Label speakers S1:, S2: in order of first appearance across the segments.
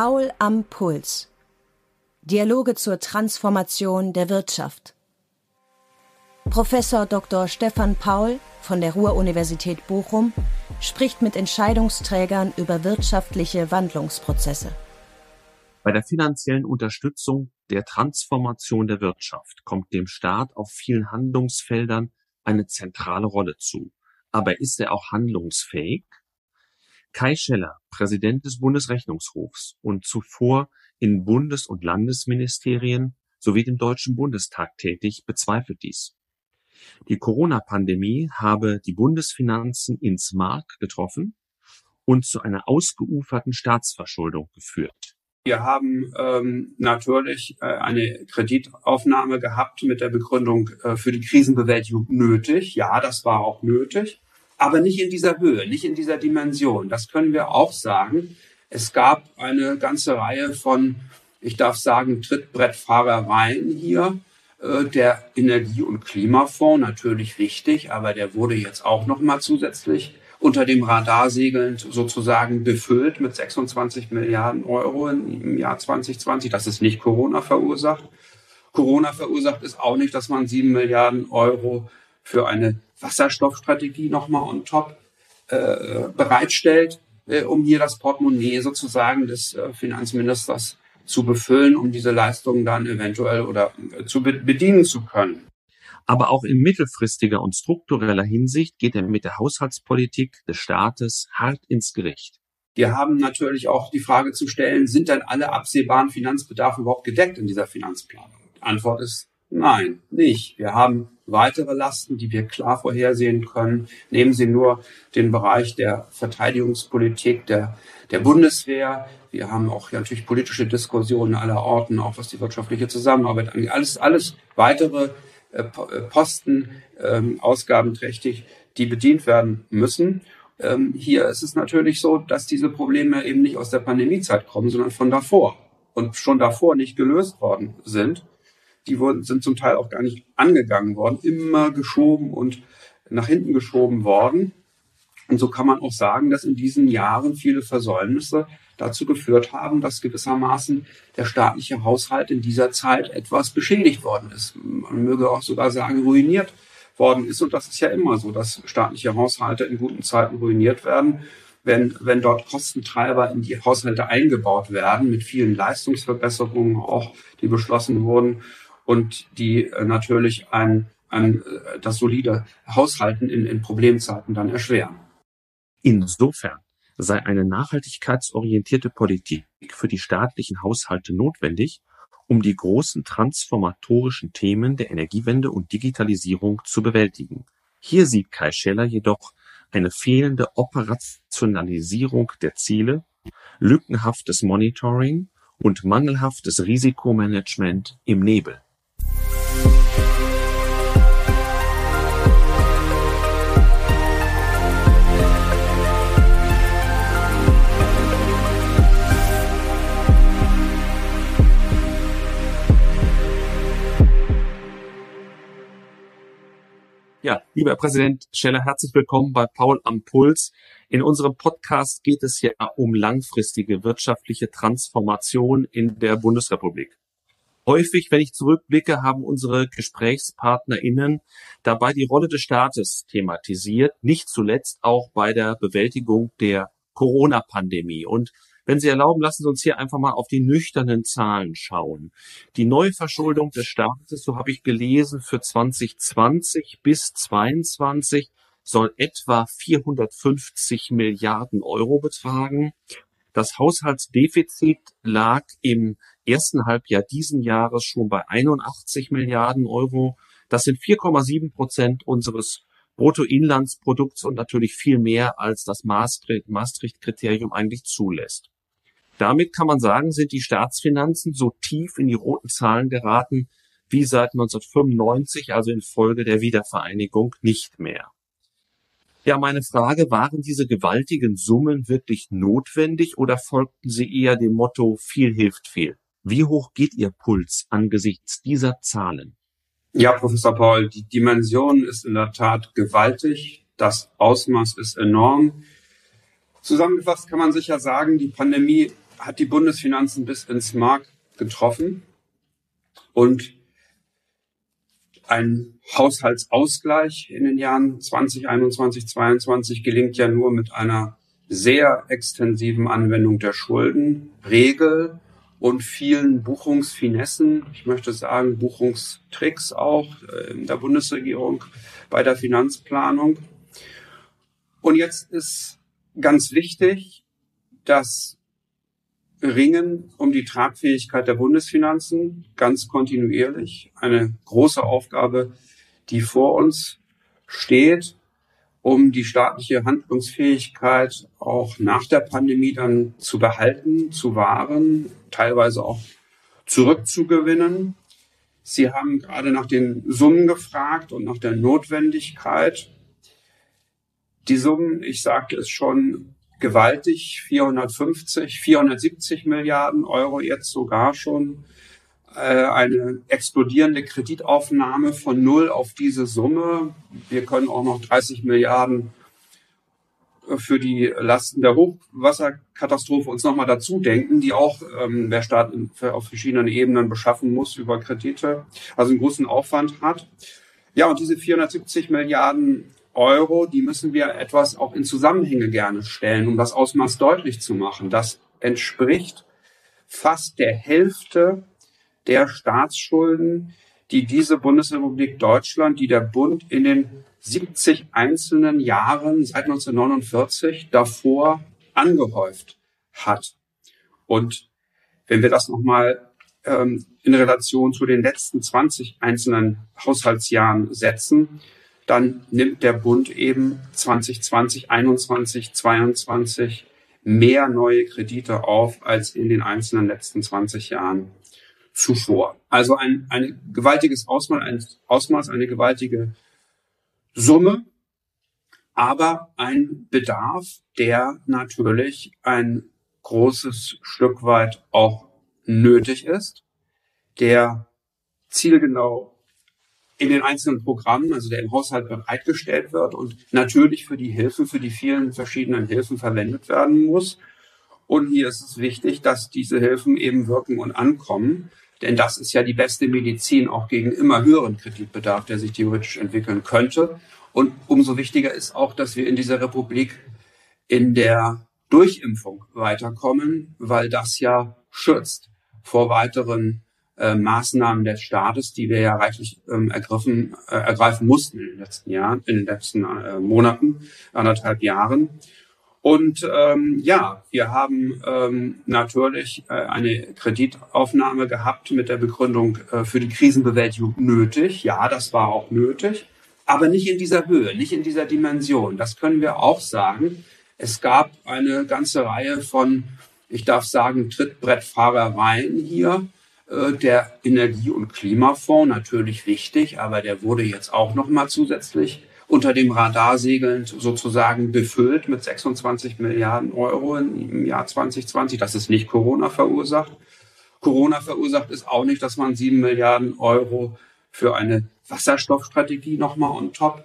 S1: Paul am Puls. Dialoge zur Transformation der Wirtschaft. Professor Dr. Stefan Paul von der Ruhr-Universität Bochum spricht mit Entscheidungsträgern über wirtschaftliche Wandlungsprozesse.
S2: Bei der finanziellen Unterstützung der Transformation der Wirtschaft kommt dem Staat auf vielen Handlungsfeldern eine zentrale Rolle zu. Aber ist er auch handlungsfähig? Kai Scheller, Präsident des Bundesrechnungshofs und zuvor in Bundes- und Landesministerien sowie dem Deutschen Bundestag tätig, bezweifelt dies. Die Corona-Pandemie habe die Bundesfinanzen ins Mark getroffen und zu einer ausgeuferten Staatsverschuldung geführt.
S3: Wir haben ähm, natürlich äh, eine Kreditaufnahme gehabt mit der Begründung äh, für die Krisenbewältigung nötig. Ja, das war auch nötig, aber nicht in dieser Höhe, nicht in dieser Dimension. Das können wir auch sagen. Es gab eine ganze Reihe von, ich darf sagen, Trittbrettfahrereien hier. Äh, der Energie- und Klimafonds natürlich wichtig, aber der wurde jetzt auch noch mal zusätzlich unter dem Radar segelnd sozusagen befüllt mit 26 Milliarden Euro im Jahr 2020. Das ist nicht Corona verursacht. Corona verursacht ist auch nicht, dass man sieben Milliarden Euro für eine Wasserstoffstrategie nochmal on top äh, bereitstellt, äh, um hier das Portemonnaie sozusagen des äh, Finanzministers zu befüllen, um diese Leistungen dann eventuell oder äh, zu be bedienen zu können.
S2: Aber auch in mittelfristiger und struktureller Hinsicht geht er mit der Haushaltspolitik des Staates hart ins Gericht.
S3: Wir haben natürlich auch die Frage zu stellen, sind denn alle absehbaren Finanzbedarfe überhaupt gedeckt in dieser Finanzplanung? Die Antwort ist nein, nicht. Wir haben weitere Lasten, die wir klar vorhersehen können. Nehmen Sie nur den Bereich der Verteidigungspolitik, der, der Bundeswehr. Wir haben auch ja, natürlich politische Diskussionen aller Orten, auch was die wirtschaftliche Zusammenarbeit angeht. Alles, alles weitere äh, äh, Posten ähm, ausgabenträchtig, die bedient werden müssen. Ähm, hier ist es natürlich so, dass diese Probleme eben nicht aus der Pandemiezeit kommen, sondern von davor und schon davor nicht gelöst worden sind. Die wurden, sind zum Teil auch gar nicht angegangen worden, immer geschoben und nach hinten geschoben worden. Und so kann man auch sagen, dass in diesen Jahren viele Versäumnisse dazu geführt haben, dass gewissermaßen der staatliche Haushalt in dieser Zeit etwas beschädigt worden ist. Man möge auch sogar sagen, ruiniert worden ist. Und das ist ja immer so, dass staatliche Haushalte in guten Zeiten ruiniert werden. Wenn, wenn dort Kostentreiber in die Haushalte eingebaut werden, mit vielen Leistungsverbesserungen auch, die beschlossen wurden und die äh, natürlich ein, ein, äh, das solide Haushalten in, in Problemzeiten dann erschweren.
S2: Insofern sei eine nachhaltigkeitsorientierte Politik für die staatlichen Haushalte notwendig, um die großen transformatorischen Themen der Energiewende und Digitalisierung zu bewältigen. Hier sieht Kai Scheller jedoch eine fehlende Operationalisierung der Ziele, lückenhaftes Monitoring und mangelhaftes Risikomanagement im Nebel. Ja, lieber Herr Präsident Scheller, herzlich willkommen bei Paul am Puls. In unserem Podcast geht es ja um langfristige wirtschaftliche Transformation in der Bundesrepublik. Häufig, wenn ich zurückblicke, haben unsere GesprächspartnerInnen dabei die Rolle des Staates thematisiert, nicht zuletzt auch bei der Bewältigung der Corona-Pandemie. Und wenn Sie erlauben, lassen Sie uns hier einfach mal auf die nüchternen Zahlen schauen. Die Neuverschuldung des Staates, so habe ich gelesen, für 2020 bis 2022 soll etwa 450 Milliarden Euro betragen. Das Haushaltsdefizit lag im ersten Halbjahr diesen Jahres schon bei 81 Milliarden Euro. Das sind 4,7 Prozent unseres Bruttoinlandsprodukts und natürlich viel mehr, als das Maastricht-Kriterium eigentlich zulässt. Damit kann man sagen, sind die Staatsfinanzen so tief in die roten Zahlen geraten wie seit 1995, also infolge der Wiedervereinigung, nicht mehr. Ja, meine Frage, waren diese gewaltigen Summen wirklich notwendig oder folgten sie eher dem Motto viel hilft viel? Wie hoch geht Ihr Puls angesichts dieser Zahlen?
S3: Ja, Professor Paul, die Dimension ist in der Tat gewaltig. Das Ausmaß ist enorm. Zusammengefasst kann man sicher sagen, die Pandemie hat die Bundesfinanzen bis ins Mark getroffen und ein Haushaltsausgleich in den Jahren 2021, 2022 gelingt ja nur mit einer sehr extensiven Anwendung der Schuldenregel und vielen Buchungsfinessen, ich möchte sagen Buchungstricks auch äh, in der Bundesregierung bei der Finanzplanung. Und jetzt ist ganz wichtig, dass Ringen um die Tragfähigkeit der Bundesfinanzen ganz kontinuierlich eine große Aufgabe, die vor uns steht, um die staatliche Handlungsfähigkeit auch nach der Pandemie dann zu behalten, zu wahren, teilweise auch zurückzugewinnen. Sie haben gerade nach den Summen gefragt und nach der Notwendigkeit. Die Summen, ich sagte es schon, gewaltig, 450, 470 Milliarden Euro jetzt sogar schon. Äh, eine explodierende Kreditaufnahme von null auf diese Summe. Wir können auch noch 30 Milliarden für die Lasten der Hochwasserkatastrophe uns nochmal dazu denken, die auch ähm, der Staat auf verschiedenen Ebenen beschaffen muss über Kredite, also einen großen Aufwand hat. Ja, und diese 470 Milliarden Euro, die müssen wir etwas auch in Zusammenhänge gerne stellen, um das Ausmaß deutlich zu machen. Das entspricht fast der Hälfte der Staatsschulden, die diese Bundesrepublik Deutschland, die der Bund in den 70 einzelnen Jahren seit 1949 davor angehäuft hat. Und wenn wir das nochmal ähm, in Relation zu den letzten 20 einzelnen Haushaltsjahren setzen, dann nimmt der Bund eben 2020, 21, 22 mehr neue Kredite auf als in den einzelnen letzten 20 Jahren zuvor. Also ein, ein gewaltiges Ausmaß, ein Ausmaß, eine gewaltige Summe, aber ein Bedarf, der natürlich ein großes Stück weit auch nötig ist, der zielgenau in den einzelnen Programmen, also der im Haushalt bereitgestellt wird und natürlich für die Hilfe, für die vielen verschiedenen Hilfen verwendet werden muss. Und hier ist es wichtig, dass diese Hilfen eben wirken und ankommen. Denn das ist ja die beste Medizin auch gegen immer höheren Kreditbedarf, der sich theoretisch entwickeln könnte. Und umso wichtiger ist auch, dass wir in dieser Republik in der Durchimpfung weiterkommen, weil das ja schützt vor weiteren äh, Maßnahmen des Staates, die wir ja reichlich ähm, ergriffen, äh, ergreifen mussten in den letzten Jahren, in den letzten äh, Monaten, anderthalb Jahren. Und ähm, ja, wir haben ähm, natürlich äh, eine Kreditaufnahme gehabt mit der Begründung äh, für die Krisenbewältigung nötig. Ja, das war auch nötig, aber nicht in dieser Höhe, nicht in dieser Dimension. Das können wir auch sagen. Es gab eine ganze Reihe von, ich darf sagen, Trittbrettfahrereien hier der Energie- und Klimafonds natürlich wichtig, aber der wurde jetzt auch noch mal zusätzlich unter dem Radar segelnd sozusagen befüllt mit 26 Milliarden Euro im Jahr 2020. Das ist nicht Corona verursacht. Corona verursacht ist auch nicht, dass man sieben Milliarden Euro für eine Wasserstoffstrategie nochmal on top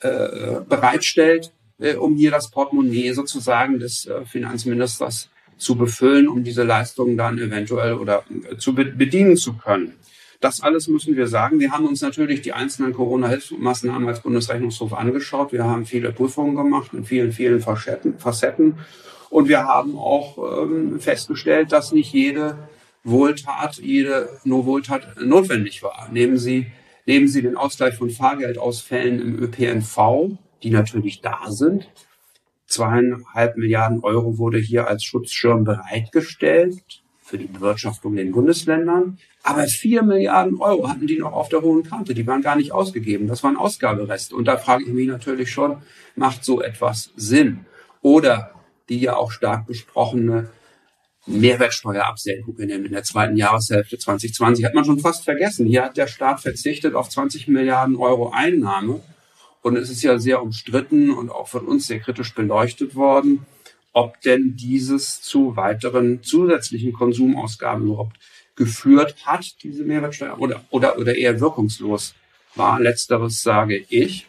S3: äh, bereitstellt, äh, um hier das Portemonnaie sozusagen des äh, Finanzministers zu befüllen, um diese Leistungen dann eventuell oder äh, zu bedienen zu können. Das alles müssen wir sagen. Wir haben uns natürlich die einzelnen Corona-Hilfsmaßnahmen als Bundesrechnungshof angeschaut. Wir haben viele Prüfungen gemacht mit vielen, vielen Facetten. Und wir haben auch ähm, festgestellt, dass nicht jede Wohltat, jede nur Wohltat notwendig war. Nehmen Sie, nehmen Sie den Ausgleich von Fahrgeldausfällen im ÖPNV, die natürlich da sind. Zweieinhalb Milliarden Euro wurde hier als Schutzschirm bereitgestellt für die Bewirtschaftung in den Bundesländern. Aber vier Milliarden Euro hatten die noch auf der hohen Kante. Die waren gar nicht ausgegeben. Das waren Ausgabereste. Und da frage ich mich natürlich schon, macht so etwas Sinn? Oder die ja auch stark besprochene Mehrwertsteuerabsenkung in der, in der zweiten Jahreshälfte 2020 hat man schon fast vergessen. Hier hat der Staat verzichtet auf 20 Milliarden Euro Einnahme und es ist ja sehr umstritten und auch von uns sehr kritisch beleuchtet worden, ob denn dieses zu weiteren zusätzlichen Konsumausgaben überhaupt geführt hat, diese Mehrwertsteuer, oder, oder, oder eher wirkungslos war. Letzteres sage ich.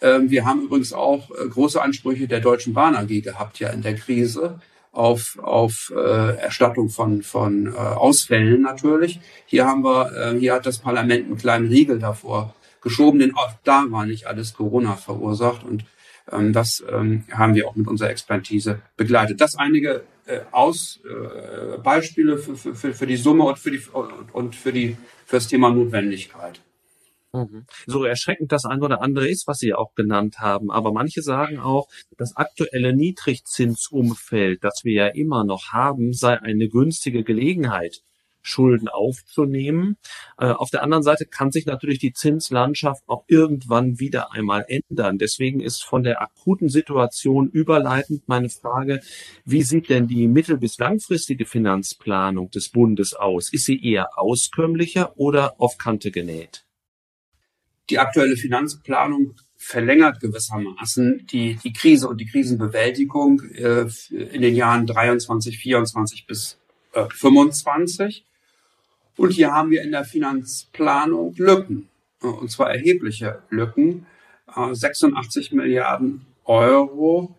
S3: Ähm, wir haben übrigens auch äh, große Ansprüche der Deutschen Bahn AG gehabt ja in der Krise, auf, auf äh, Erstattung von, von äh, Ausfällen natürlich. Hier haben wir, äh, hier hat das Parlament einen kleinen Riegel davor geschoben, denn auch da war nicht alles Corona verursacht und ähm, das ähm, haben wir auch mit unserer Expertise begleitet. Das einige äh, Aus, äh, Beispiele für, für, für die Summe und für die und für die für das Thema Notwendigkeit.
S2: Mhm. So erschreckend das eine oder andere ist, was Sie auch genannt haben. Aber manche sagen auch, das aktuelle Niedrigzinsumfeld, das wir ja immer noch haben, sei eine günstige Gelegenheit, Schulden aufzunehmen. Äh, auf der anderen Seite kann sich natürlich die Zinslandschaft auch irgendwann wieder einmal ändern. Deswegen ist von der akuten Situation überleitend meine Frage, wie sieht denn die mittel- bis langfristige Finanzplanung des Bundes aus? Ist sie eher auskömmlicher oder auf Kante genäht?
S3: Die aktuelle Finanzplanung verlängert gewissermaßen die, die Krise und die Krisenbewältigung äh, in den Jahren 23, 24 bis äh, 25. Und hier haben wir in der Finanzplanung Lücken, und zwar erhebliche Lücken. 86 äh, Milliarden Euro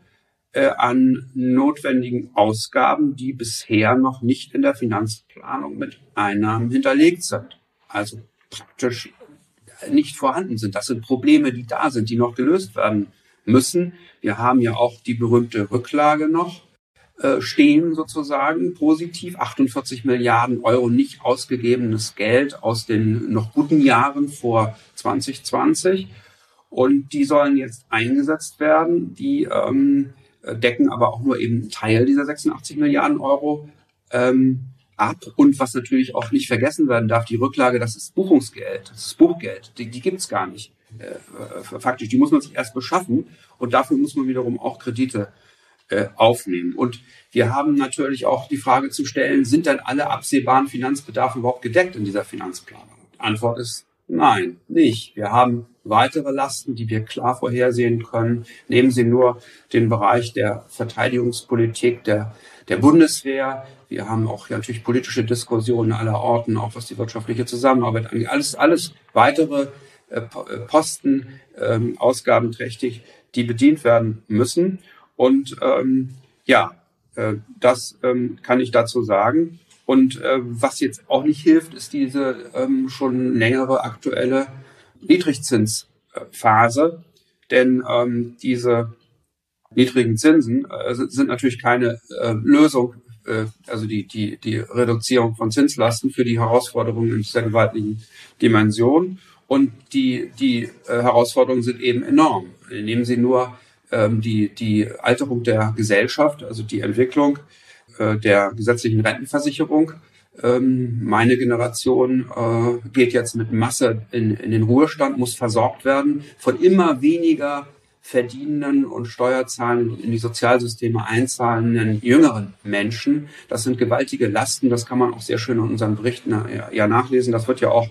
S3: äh, an notwendigen Ausgaben, die bisher noch nicht in der Finanzplanung mit Einnahmen hinterlegt sind. Also praktisch nicht vorhanden sind. Das sind Probleme, die da sind, die noch gelöst werden müssen. Wir haben ja auch die berühmte Rücklage noch äh, stehen sozusagen positiv. 48 Milliarden Euro nicht ausgegebenes Geld aus den noch guten Jahren vor 2020. Und die sollen jetzt eingesetzt werden. Die ähm, decken aber auch nur eben einen Teil dieser 86 Milliarden Euro ähm, ab. Und was natürlich auch nicht vergessen werden darf, die Rücklage, das ist Buchungsgeld, das ist Buchgeld. Die, die gibt's gar nicht. Äh, faktisch, die muss man sich erst beschaffen und dafür muss man wiederum auch Kredite äh, aufnehmen. Und wir haben natürlich auch die Frage zu stellen, sind denn alle absehbaren Finanzbedarfe überhaupt gedeckt in dieser Finanzplanung? Antwort ist nein, nicht. Wir haben weitere Lasten, die wir klar vorhersehen können. Nehmen Sie nur den Bereich der Verteidigungspolitik, der, der Bundeswehr. Wir haben auch ja, natürlich politische Diskussionen aller Orten, auch was die wirtschaftliche Zusammenarbeit angeht. Alles, alles weitere äh, äh Posten, ähm, ausgabenträchtig, die bedient werden müssen. Und ähm, ja, äh, das ähm, kann ich dazu sagen. Und äh, was jetzt auch nicht hilft, ist diese ähm, schon längere aktuelle Niedrigzinsphase. Denn ähm, diese niedrigen Zinsen äh, sind natürlich keine äh, Lösung, äh, also die, die, die Reduzierung von Zinslasten für die Herausforderungen in dieser gewaltigen Dimension. Und die, die äh, Herausforderungen sind eben enorm. Nehmen Sie nur ähm, die, die Alterung der Gesellschaft, also die Entwicklung äh, der gesetzlichen Rentenversicherung. Ähm, meine Generation äh, geht jetzt mit Masse in, in den Ruhestand, muss versorgt werden von immer weniger verdienenden und Steuerzahlen in die Sozialsysteme einzahlenden jüngeren Menschen. Das sind gewaltige Lasten. Das kann man auch sehr schön in unseren Berichten ja, ja nachlesen. Das wird ja auch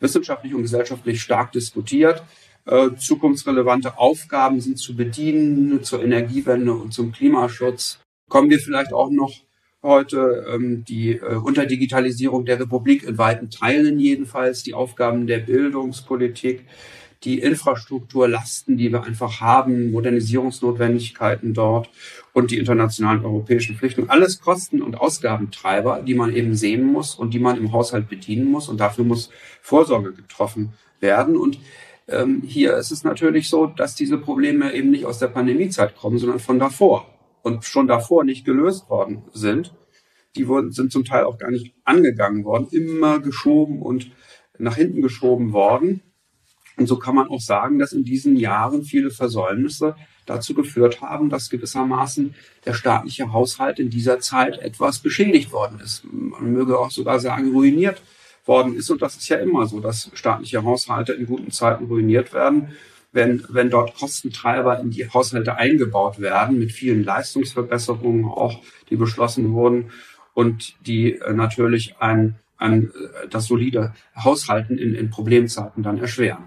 S3: wissenschaftlich und gesellschaftlich stark diskutiert. Äh, zukunftsrelevante Aufgaben sind zu bedienen zur Energiewende und zum Klimaschutz. Kommen wir vielleicht auch noch heute ähm, die äh, Unterdigitalisierung der Republik in weiten Teilen jedenfalls, die Aufgaben der Bildungspolitik, die Infrastrukturlasten, die wir einfach haben, Modernisierungsnotwendigkeiten dort und die internationalen europäischen Pflichten. Alles Kosten- und Ausgabentreiber, die man eben sehen muss und die man im Haushalt bedienen muss. Und dafür muss Vorsorge getroffen werden. Und ähm, hier ist es natürlich so, dass diese Probleme eben nicht aus der Pandemiezeit kommen, sondern von davor und schon davor nicht gelöst worden sind. Die wurden, sind zum Teil auch gar nicht angegangen worden, immer geschoben und nach hinten geschoben worden. Und so kann man auch sagen, dass in diesen Jahren viele Versäumnisse dazu geführt haben, dass gewissermaßen der staatliche Haushalt in dieser Zeit etwas beschädigt worden ist. Man möge auch sogar sagen, ruiniert worden ist. Und das ist ja immer so, dass staatliche Haushalte in guten Zeiten ruiniert werden. Wenn, wenn dort Kostentreiber in die Haushalte eingebaut werden, mit vielen Leistungsverbesserungen auch, die beschlossen wurden und die äh, natürlich ein, ein, äh, das solide Haushalten in, in Problemzeiten dann erschweren.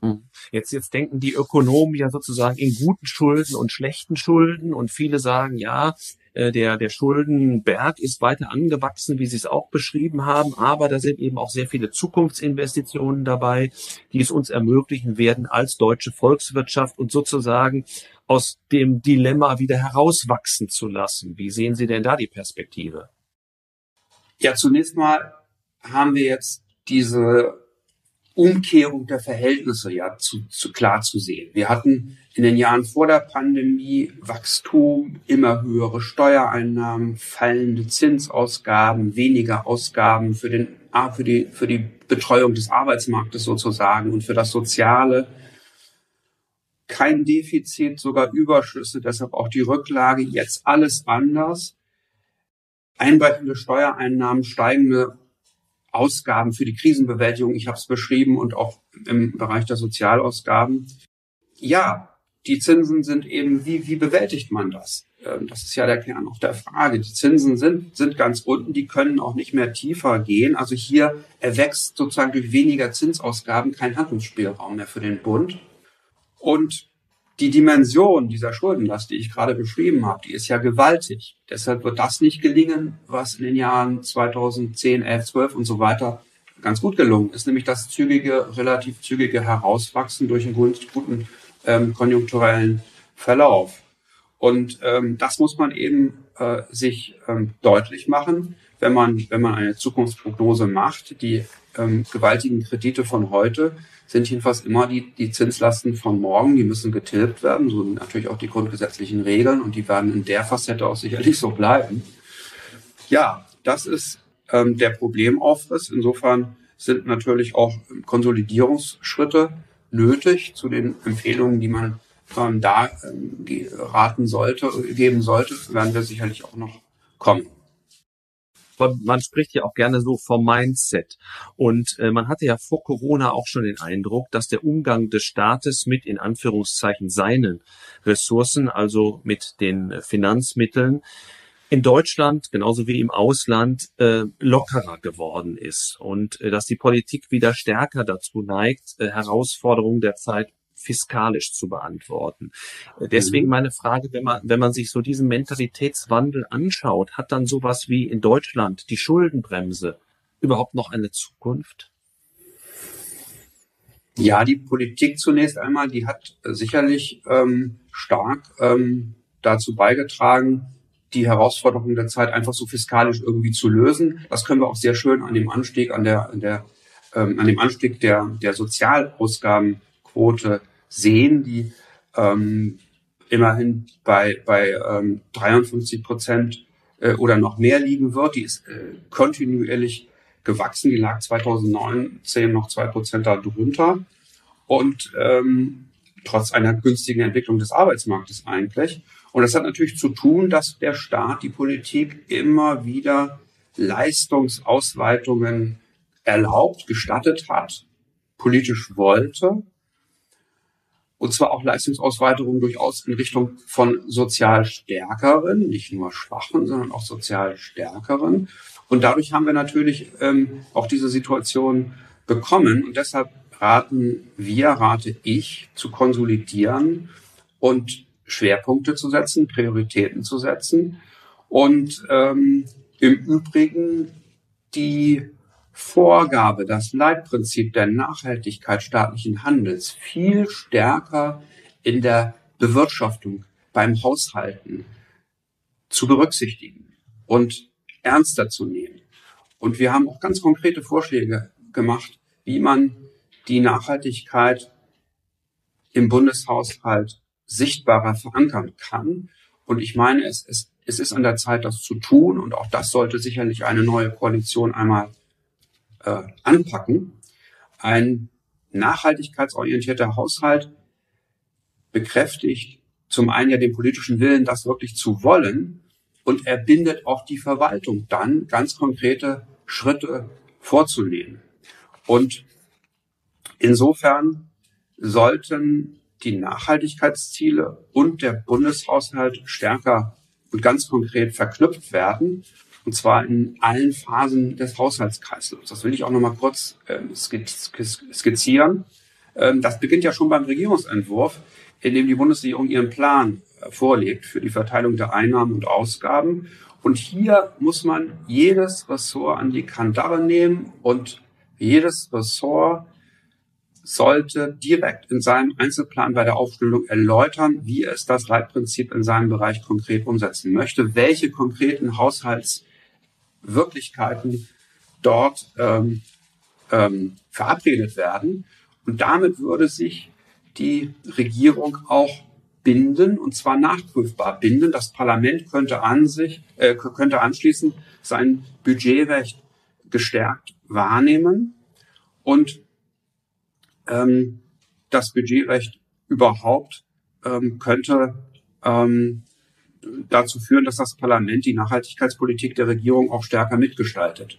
S2: Hm. Jetzt, jetzt denken die Ökonomen ja sozusagen in guten Schulden und schlechten Schulden und viele sagen, ja, der, der Schuldenberg ist weiter angewachsen, wie Sie es auch beschrieben haben, aber da sind eben auch sehr viele Zukunftsinvestitionen dabei, die es uns ermöglichen werden, als deutsche Volkswirtschaft und sozusagen aus dem Dilemma wieder herauswachsen zu lassen. Wie sehen Sie denn da die Perspektive?
S3: Ja, zunächst mal haben wir jetzt diese Umkehrung der Verhältnisse ja zu, zu klar zu sehen. Wir hatten in den Jahren vor der Pandemie Wachstum, immer höhere Steuereinnahmen, fallende Zinsausgaben, weniger Ausgaben für den für die für die Betreuung des Arbeitsmarktes sozusagen und für das Soziale. Kein Defizit, sogar Überschüsse, deshalb auch die Rücklage. Jetzt alles anders. Einbrechende Steuereinnahmen, steigende Ausgaben für die Krisenbewältigung, ich habe es beschrieben, und auch im Bereich der Sozialausgaben. Ja, die Zinsen sind eben, wie, wie bewältigt man das? Ähm, das ist ja der Kern auch der Frage. Die Zinsen sind, sind ganz unten, die können auch nicht mehr tiefer gehen. Also hier erwächst sozusagen durch weniger Zinsausgaben kein Handlungsspielraum mehr für den Bund. Und die Dimension dieser Schuldenlast, die ich gerade beschrieben habe, die ist ja gewaltig. Deshalb wird das nicht gelingen, was in den Jahren 2010, 11, 12 und so weiter ganz gut gelungen ist, nämlich das zügige, relativ zügige Herauswachsen durch einen guten ähm, konjunkturellen Verlauf. Und ähm, das muss man eben äh, sich ähm, deutlich machen, wenn man, wenn man eine Zukunftsprognose macht. Die ähm, gewaltigen Kredite von heute sind jedenfalls immer die, die Zinslasten von morgen, die müssen getilgt werden, so natürlich auch die grundgesetzlichen Regeln und die werden in der Facette auch sicherlich so bleiben. Ja, das ist ähm, der Problemaufriss. Insofern sind natürlich auch Konsolidierungsschritte nötig zu den Empfehlungen, die man ähm, da ähm, raten sollte, geben sollte, werden wir sicherlich auch noch kommen
S2: man spricht ja auch gerne so vom Mindset. Und äh, man hatte ja vor Corona auch schon den Eindruck, dass der Umgang des Staates mit in Anführungszeichen seinen Ressourcen, also mit den Finanzmitteln, in Deutschland genauso wie im Ausland äh, lockerer geworden ist und äh, dass die Politik wieder stärker dazu neigt, äh, Herausforderungen der Zeit fiskalisch zu beantworten. Äh, deswegen mhm. meine Frage, wenn man, wenn man sich so diesen Mentalitätswandel anschaut, hat dann sowas wie in Deutschland die Schuldenbremse überhaupt noch eine Zukunft?
S3: Ja, die Politik zunächst einmal, die hat sicherlich ähm, stark ähm, dazu beigetragen, die Herausforderungen der Zeit einfach so fiskalisch irgendwie zu lösen. Das können wir auch sehr schön an dem Anstieg, an der, an der, ähm, an dem Anstieg der, der Sozialausgabenquote sehen, die ähm, immerhin bei, bei ähm, 53 Prozent äh, oder noch mehr liegen wird. Die ist äh, kontinuierlich gewachsen. Die lag 2019 noch zwei Prozent darunter. Und ähm, trotz einer günstigen Entwicklung des Arbeitsmarktes eigentlich. Und das hat natürlich zu tun, dass der Staat, die Politik immer wieder Leistungsausweitungen erlaubt, gestattet hat, politisch wollte und zwar auch Leistungsausweiterungen durchaus in Richtung von sozial Stärkeren, nicht nur Schwachen, sondern auch sozial Stärkeren. Und dadurch haben wir natürlich ähm, auch diese Situation bekommen. Und deshalb raten wir, rate ich, zu konsolidieren und Schwerpunkte zu setzen, Prioritäten zu setzen und ähm, im Übrigen die Vorgabe, das Leitprinzip der Nachhaltigkeit staatlichen Handels viel stärker in der Bewirtschaftung beim Haushalten zu berücksichtigen und ernster zu nehmen. Und wir haben auch ganz konkrete Vorschläge gemacht, wie man die Nachhaltigkeit im Bundeshaushalt sichtbarer verankern kann. Und ich meine, es, es, es ist an der Zeit, das zu tun. Und auch das sollte sicherlich eine neue Koalition einmal äh, anpacken. Ein nachhaltigkeitsorientierter Haushalt bekräftigt zum einen ja den politischen Willen, das wirklich zu wollen, und er bindet auch die Verwaltung dann, ganz konkrete Schritte vorzunehmen. Und insofern sollten die Nachhaltigkeitsziele und der Bundeshaushalt stärker und ganz konkret verknüpft werden. Und zwar in allen Phasen des Haushaltskreislaufs. Das will ich auch noch mal kurz äh, skizzieren. Ähm, das beginnt ja schon beim Regierungsentwurf, in dem die Bundesregierung ihren Plan vorlegt für die Verteilung der Einnahmen und Ausgaben. Und hier muss man jedes Ressort an die Kandare nehmen und jedes Ressort sollte direkt in seinem Einzelplan bei der Aufstellung erläutern, wie es das Leitprinzip in seinem Bereich konkret umsetzen möchte, welche konkreten Haushaltswirklichkeiten dort ähm, ähm, verabredet werden. Und damit würde sich die Regierung auch binden, und zwar nachprüfbar binden. Das Parlament könnte an sich, äh, könnte anschließend sein Budgetrecht gestärkt wahrnehmen und ähm, das Budgetrecht überhaupt ähm, könnte ähm, dazu führen, dass das Parlament die Nachhaltigkeitspolitik der Regierung auch stärker mitgestaltet.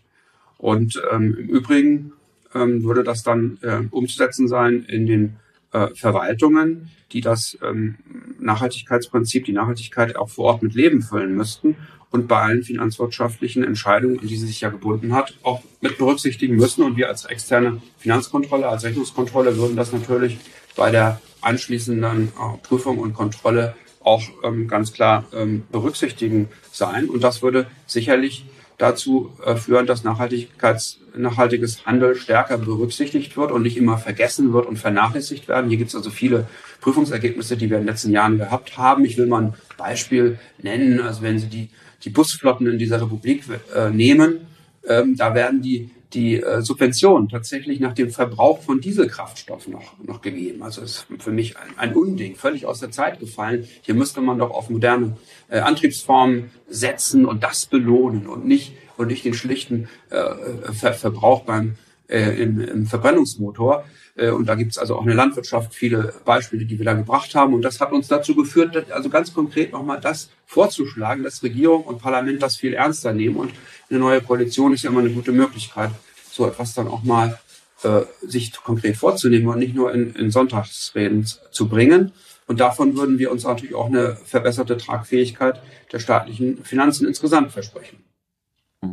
S3: Und ähm, im Übrigen ähm, würde das dann äh, umzusetzen sein in den äh, Verwaltungen, die das ähm, Nachhaltigkeitsprinzip, die Nachhaltigkeit auch vor Ort mit Leben füllen müssten und bei allen finanzwirtschaftlichen Entscheidungen, an die sie sich ja gebunden hat, auch mit berücksichtigen müssen. Und wir als externe Finanzkontrolle, als Rechnungskontrolle würden das natürlich bei der anschließenden äh, Prüfung und Kontrolle auch ähm, ganz klar ähm, berücksichtigen sein. Und das würde sicherlich dazu äh, führen, dass Nachhaltigkeits, nachhaltiges Handel stärker berücksichtigt wird und nicht immer vergessen wird und vernachlässigt werden. Hier gibt es also viele Prüfungsergebnisse, die wir in den letzten Jahren gehabt haben. Ich will mal ein Beispiel nennen. Also wenn Sie die, die Busflotten in dieser Republik äh, nehmen, ähm, da werden die die äh, Subventionen tatsächlich nach dem Verbrauch von Dieselkraftstoff noch, noch gegeben. Also ist für mich ein, ein Unding, völlig aus der Zeit gefallen. Hier müsste man doch auf moderne äh, Antriebsformen setzen und das belohnen und nicht, und nicht den schlichten äh, Ver Verbrauch beim, äh, im, im Verbrennungsmotor. Äh, und da gibt es also auch eine Landwirtschaft, viele Beispiele, die wir da gebracht haben. Und das hat uns dazu geführt, also ganz konkret nochmal das vorzuschlagen, dass Regierung und Parlament das viel ernster nehmen. Und eine neue Koalition ist ja immer eine gute Möglichkeit, so etwas dann auch mal äh, sich konkret vorzunehmen und nicht nur in, in Sonntagsreden zu bringen. Und davon würden wir uns natürlich auch eine verbesserte Tragfähigkeit der staatlichen Finanzen insgesamt versprechen.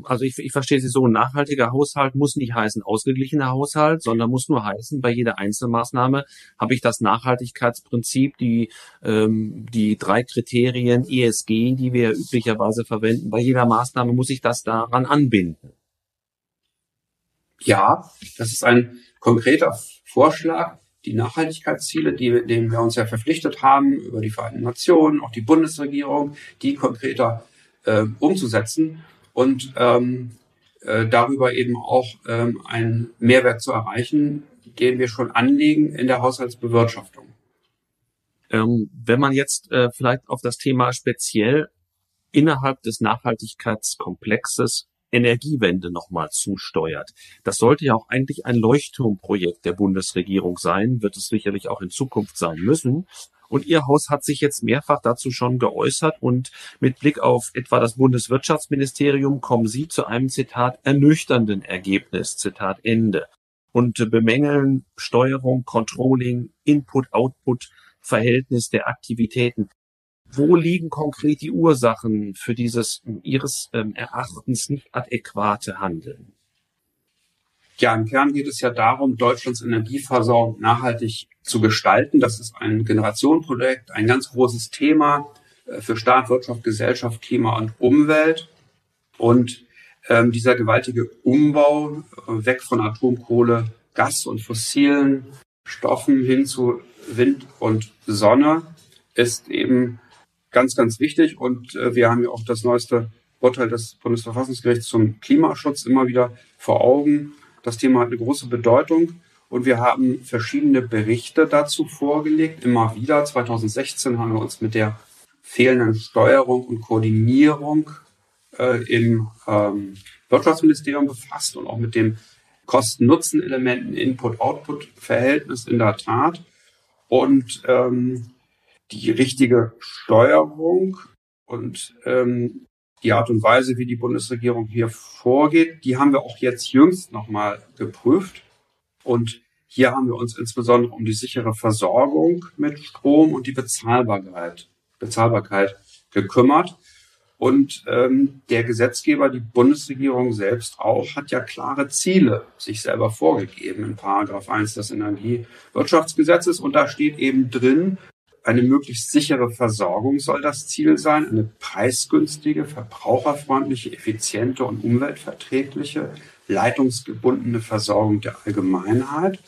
S2: Also ich, ich verstehe Sie so, ein nachhaltiger Haushalt muss nicht heißen ausgeglichener Haushalt, sondern muss nur heißen, bei jeder Einzelmaßnahme habe ich das Nachhaltigkeitsprinzip, die, ähm, die drei Kriterien ESG, die wir üblicherweise verwenden. Bei jeder Maßnahme muss ich das daran anbinden.
S3: Ja, das ist ein konkreter Vorschlag. Die Nachhaltigkeitsziele, die, denen wir uns ja verpflichtet haben, über die Vereinten Nationen, auch die Bundesregierung, die konkreter äh, umzusetzen und ähm, äh, darüber eben auch ähm, einen Mehrwert zu erreichen, den wir schon anlegen in der Haushaltsbewirtschaftung.
S2: Ähm, wenn man jetzt äh, vielleicht auf das Thema speziell innerhalb des Nachhaltigkeitskomplexes Energiewende nochmal zusteuert. Das sollte ja auch eigentlich ein Leuchtturmprojekt der Bundesregierung sein, wird es sicherlich auch in Zukunft sein müssen. Und Ihr Haus hat sich jetzt mehrfach dazu schon geäußert und mit Blick auf etwa das Bundeswirtschaftsministerium kommen Sie zu einem Zitat ernüchternden Ergebnis, Zitat Ende. Und bemängeln Steuerung, Controlling, Input, Output, Verhältnis der Aktivitäten wo liegen konkret die Ursachen für dieses Ihres ähm, Erachtens nicht adäquate Handeln?
S3: Ja, im Kern geht es ja darum, Deutschlands Energieversorgung nachhaltig zu gestalten. Das ist ein Generationenprojekt, ein ganz großes Thema äh, für Staat, Wirtschaft, Gesellschaft, Klima und Umwelt. Und ähm, dieser gewaltige Umbau äh, weg von Atomkohle, Gas und fossilen Stoffen hin zu Wind und Sonne ist eben ganz, ganz wichtig. Und äh, wir haben ja auch das neueste Urteil des Bundesverfassungsgerichts zum Klimaschutz immer wieder vor Augen. Das Thema hat eine große Bedeutung. Und wir haben verschiedene Berichte dazu vorgelegt. Immer wieder. 2016 haben wir uns mit der fehlenden Steuerung und Koordinierung äh, im ähm, Wirtschaftsministerium befasst und auch mit dem Kosten-Nutzen-Elementen Input-Output-Verhältnis in der Tat. Und ähm, die richtige Steuerung und ähm, die Art und Weise, wie die Bundesregierung hier vorgeht, die haben wir auch jetzt jüngst nochmal geprüft. Und hier haben wir uns insbesondere um die sichere Versorgung mit Strom und die Bezahlbarkeit, Bezahlbarkeit gekümmert. Und ähm, der Gesetzgeber, die Bundesregierung selbst auch, hat ja klare Ziele sich selber vorgegeben in Paragraph 1 des Energiewirtschaftsgesetzes. Und da steht eben drin, eine möglichst sichere Versorgung soll das Ziel sein, eine preisgünstige, verbraucherfreundliche, effiziente und umweltverträgliche, leitungsgebundene Versorgung der Allgemeinheit.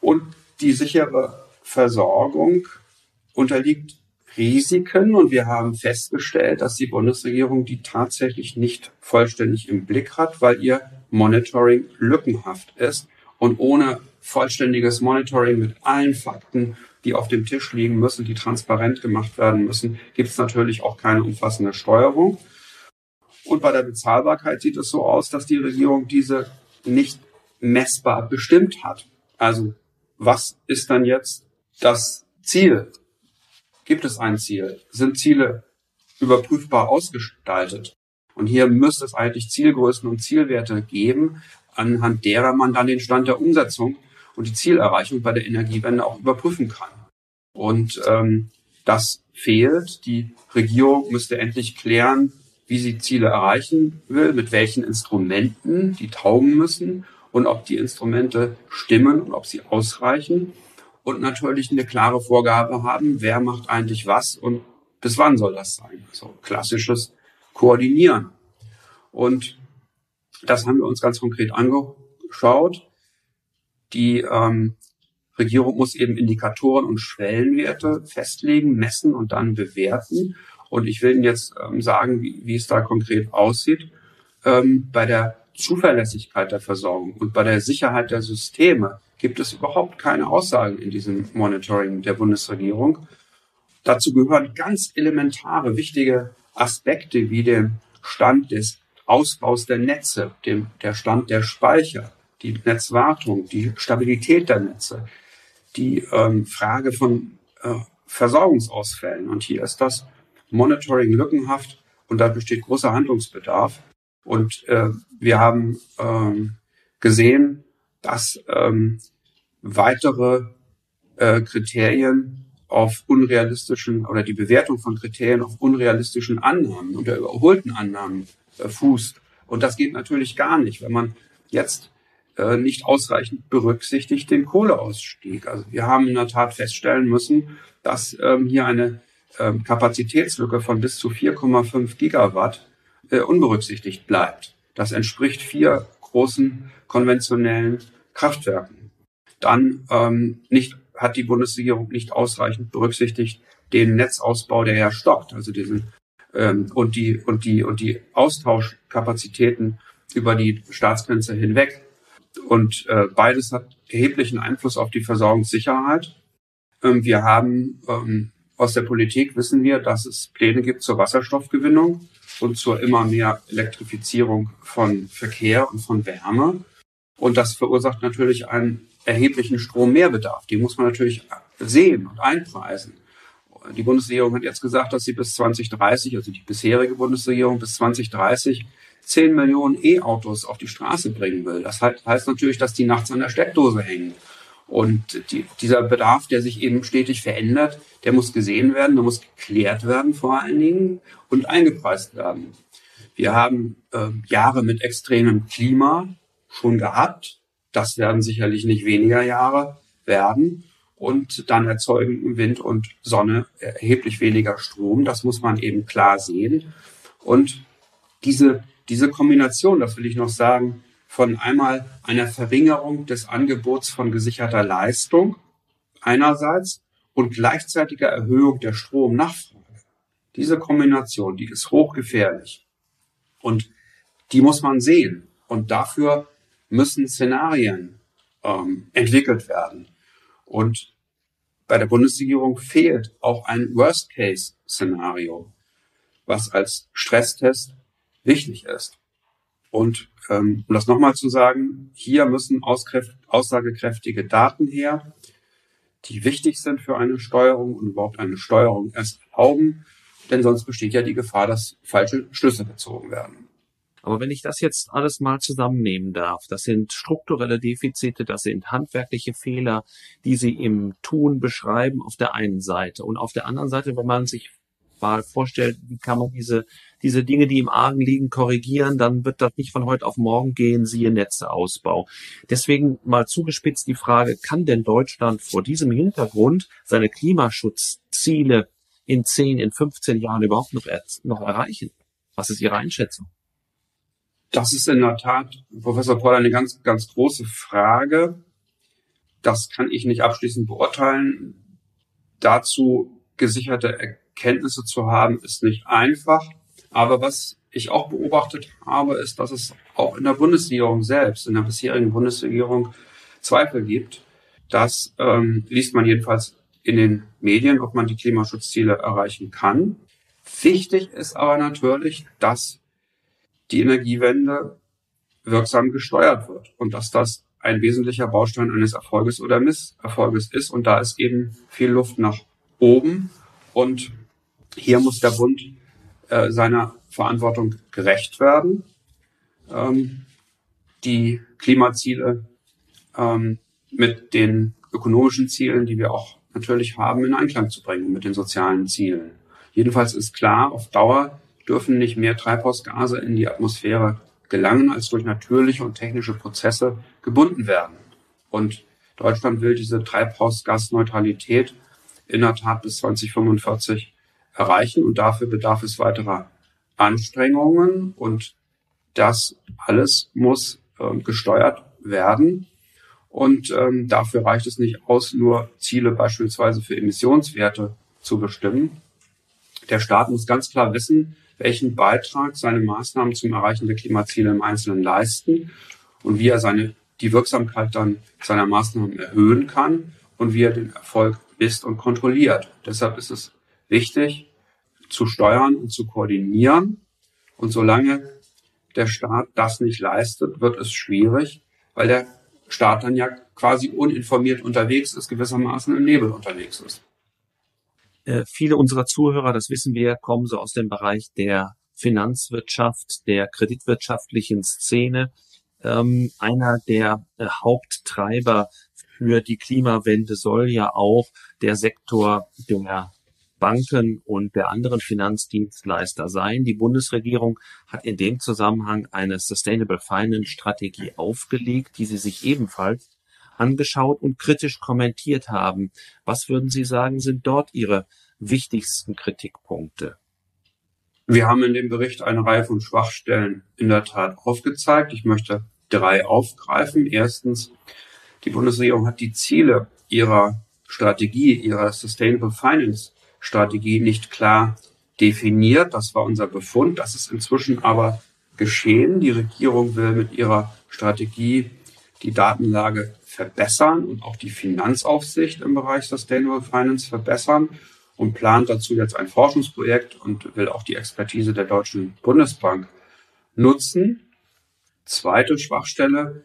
S3: Und die sichere Versorgung unterliegt Risiken und wir haben festgestellt, dass die Bundesregierung die tatsächlich nicht vollständig im Blick hat, weil ihr Monitoring lückenhaft ist und ohne vollständiges Monitoring mit allen Fakten, die auf dem Tisch liegen müssen, die transparent gemacht werden müssen, gibt es natürlich auch keine umfassende Steuerung. Und bei der Bezahlbarkeit sieht es so aus, dass die Regierung diese nicht messbar bestimmt hat. Also was ist dann jetzt das Ziel? Gibt es ein Ziel? Sind Ziele überprüfbar ausgestaltet? Und hier müsste es eigentlich Zielgrößen und Zielwerte geben, anhand derer man dann den Stand der Umsetzung und die Zielerreichung bei der Energiewende auch überprüfen kann. Und ähm, das fehlt. Die Regierung müsste endlich klären, wie sie Ziele erreichen will, mit welchen Instrumenten die taugen müssen und ob die Instrumente stimmen und ob sie ausreichen. Und natürlich eine klare Vorgabe haben, wer macht eigentlich was und bis wann soll das sein. Also klassisches Koordinieren. Und das haben wir uns ganz konkret angeschaut. Die ähm, Regierung muss eben Indikatoren und Schwellenwerte festlegen, messen und dann bewerten. Und ich will Ihnen jetzt ähm, sagen, wie, wie es da konkret aussieht. Ähm, bei der Zuverlässigkeit der Versorgung und bei der Sicherheit der Systeme gibt es überhaupt keine Aussagen in diesem Monitoring der Bundesregierung. Dazu gehören ganz elementare, wichtige Aspekte wie der Stand des Ausbaus der Netze, dem, der Stand der Speicher, die Netzwartung, die Stabilität der Netze, die ähm, Frage von äh, Versorgungsausfällen. Und hier ist das Monitoring lückenhaft und da besteht großer Handlungsbedarf. Und äh, wir haben ähm, gesehen, dass ähm, weitere äh, Kriterien auf unrealistischen oder die Bewertung von Kriterien auf unrealistischen Annahmen oder überholten Annahmen äh, fußt. Und das geht natürlich gar nicht, wenn man jetzt äh, nicht ausreichend berücksichtigt den Kohleausstieg. Also wir haben in der Tat feststellen müssen, dass ähm, hier eine ähm, Kapazitätslücke von bis zu 4,5 Gigawatt äh, unberücksichtigt bleibt. Das entspricht vier großen konventionellen Kraftwerken. Dann ähm, nicht, hat die Bundesregierung nicht ausreichend berücksichtigt den Netzausbau, der ja stockt, also diesen ähm, und die und die und die Austauschkapazitäten über die Staatsgrenze hinweg. Und äh, beides hat erheblichen Einfluss auf die Versorgungssicherheit. Ähm, wir haben ähm, aus der Politik wissen wir, dass es Pläne gibt zur Wasserstoffgewinnung und zur immer mehr Elektrifizierung von Verkehr und von Wärme. Und das verursacht natürlich einen erheblichen Strommehrbedarf. Die muss man natürlich sehen und einpreisen. Die Bundesregierung hat jetzt gesagt, dass sie bis 2030, also die bisherige Bundesregierung bis 2030 10 Millionen E-Autos auf die Straße bringen will. Das heißt natürlich, dass die nachts an der Steckdose hängen. Und die, dieser Bedarf, der sich eben stetig verändert, der muss gesehen werden, der muss geklärt werden vor allen Dingen und eingepreist werden. Wir haben äh, Jahre mit extremem Klima schon gehabt. Das werden sicherlich nicht weniger Jahre werden. Und dann erzeugen Wind und Sonne erheblich weniger Strom. Das muss man eben klar sehen. Und diese, diese Kombination, das will ich noch sagen, von einmal einer Verringerung des Angebots von gesicherter Leistung einerseits und gleichzeitiger Erhöhung der Stromnachfrage. Diese Kombination, die ist hochgefährlich. Und die muss man sehen. Und dafür müssen Szenarien ähm, entwickelt werden. Und bei der Bundesregierung fehlt auch ein Worst-Case-Szenario, was als Stresstest wichtig ist. Und ähm, um das nochmal zu sagen, hier müssen aussagekräftige Daten her, die wichtig sind für eine Steuerung und überhaupt eine Steuerung erst erlauben, denn sonst besteht ja die Gefahr, dass falsche Schlüsse gezogen werden.
S2: Aber wenn ich das jetzt alles mal zusammennehmen darf, das sind strukturelle Defizite, das sind handwerkliche Fehler, die Sie im Tun beschreiben auf der einen Seite. Und auf der anderen Seite, wenn man sich mal vorstellt, wie kann man diese, diese Dinge, die im Argen liegen, korrigieren, dann wird das nicht von heute auf morgen gehen, siehe Netzeausbau. Deswegen mal zugespitzt die Frage, kann denn Deutschland vor diesem Hintergrund seine Klimaschutzziele in 10, in 15 Jahren überhaupt noch, noch erreichen? Was ist Ihre Einschätzung?
S3: Das ist in der Tat, Professor Paul, eine ganz, ganz große Frage. Das kann ich nicht abschließend beurteilen. Dazu gesicherte Erkenntnisse zu haben, ist nicht einfach. Aber was ich auch beobachtet habe, ist, dass es auch in der Bundesregierung selbst, in der bisherigen Bundesregierung Zweifel gibt. Das ähm, liest man jedenfalls in den Medien, ob man die Klimaschutzziele erreichen kann. Wichtig ist aber natürlich, dass die Energiewende wirksam gesteuert wird und dass das ein wesentlicher Baustein eines Erfolges oder Misserfolges ist. Und da ist eben viel Luft nach oben. Und hier muss der Bund äh, seiner Verantwortung gerecht werden, ähm, die Klimaziele ähm, mit den ökonomischen Zielen, die wir auch natürlich haben, in Einklang zu bringen, mit den sozialen Zielen. Jedenfalls ist klar, auf Dauer dürfen nicht mehr Treibhausgase in die Atmosphäre gelangen, als durch natürliche und technische Prozesse gebunden werden. Und Deutschland will diese Treibhausgasneutralität in der Tat bis 2045 erreichen und dafür bedarf es weiterer Anstrengungen und das alles muss äh, gesteuert werden. Und ähm, dafür reicht es nicht aus, nur Ziele beispielsweise für Emissionswerte zu bestimmen. Der Staat muss ganz klar wissen, welchen Beitrag seine Maßnahmen zum Erreichen der Klimaziele im Einzelnen leisten und wie er seine, die Wirksamkeit dann seiner Maßnahmen erhöhen kann und wie er den Erfolg misst und kontrolliert. Deshalb ist es wichtig, zu steuern und zu koordinieren. Und solange der Staat das nicht leistet, wird es schwierig, weil der Staat dann ja quasi uninformiert unterwegs ist, gewissermaßen im Nebel unterwegs ist.
S2: Äh, viele unserer Zuhörer, das wissen wir, kommen so aus dem Bereich der Finanzwirtschaft, der kreditwirtschaftlichen Szene. Ähm, einer der äh, Haupttreiber für die Klimawende soll ja auch der Sektor der Banken und der anderen Finanzdienstleister sein. Die Bundesregierung hat in dem Zusammenhang eine Sustainable Finance Strategie aufgelegt, die sie sich ebenfalls angeschaut und kritisch kommentiert haben. Was würden Sie sagen, sind dort Ihre wichtigsten Kritikpunkte?
S3: Wir haben in dem Bericht eine Reihe von Schwachstellen in der Tat aufgezeigt. Ich möchte drei aufgreifen. Erstens, die Bundesregierung hat die Ziele ihrer Strategie, ihrer Sustainable Finance Strategie nicht klar definiert. Das war unser Befund. Das ist inzwischen aber geschehen. Die Regierung will mit ihrer Strategie die Datenlage verbessern und auch die Finanzaufsicht im Bereich Sustainable Finance verbessern und plant dazu jetzt ein Forschungsprojekt und will auch die Expertise der Deutschen Bundesbank nutzen. Zweite Schwachstelle,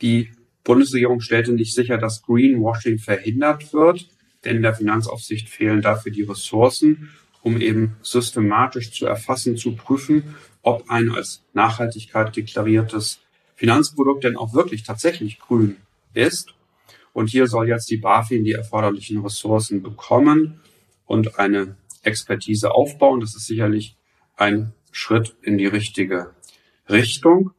S3: die Bundesregierung stellte nicht sicher, dass Greenwashing verhindert wird, denn der Finanzaufsicht fehlen dafür die Ressourcen, um eben systematisch zu erfassen, zu prüfen, ob ein als Nachhaltigkeit deklariertes Finanzprodukt denn auch wirklich tatsächlich grün ist. Und hier soll jetzt die BaFin die erforderlichen Ressourcen bekommen und eine Expertise aufbauen. Das ist sicherlich ein Schritt in die richtige Richtung.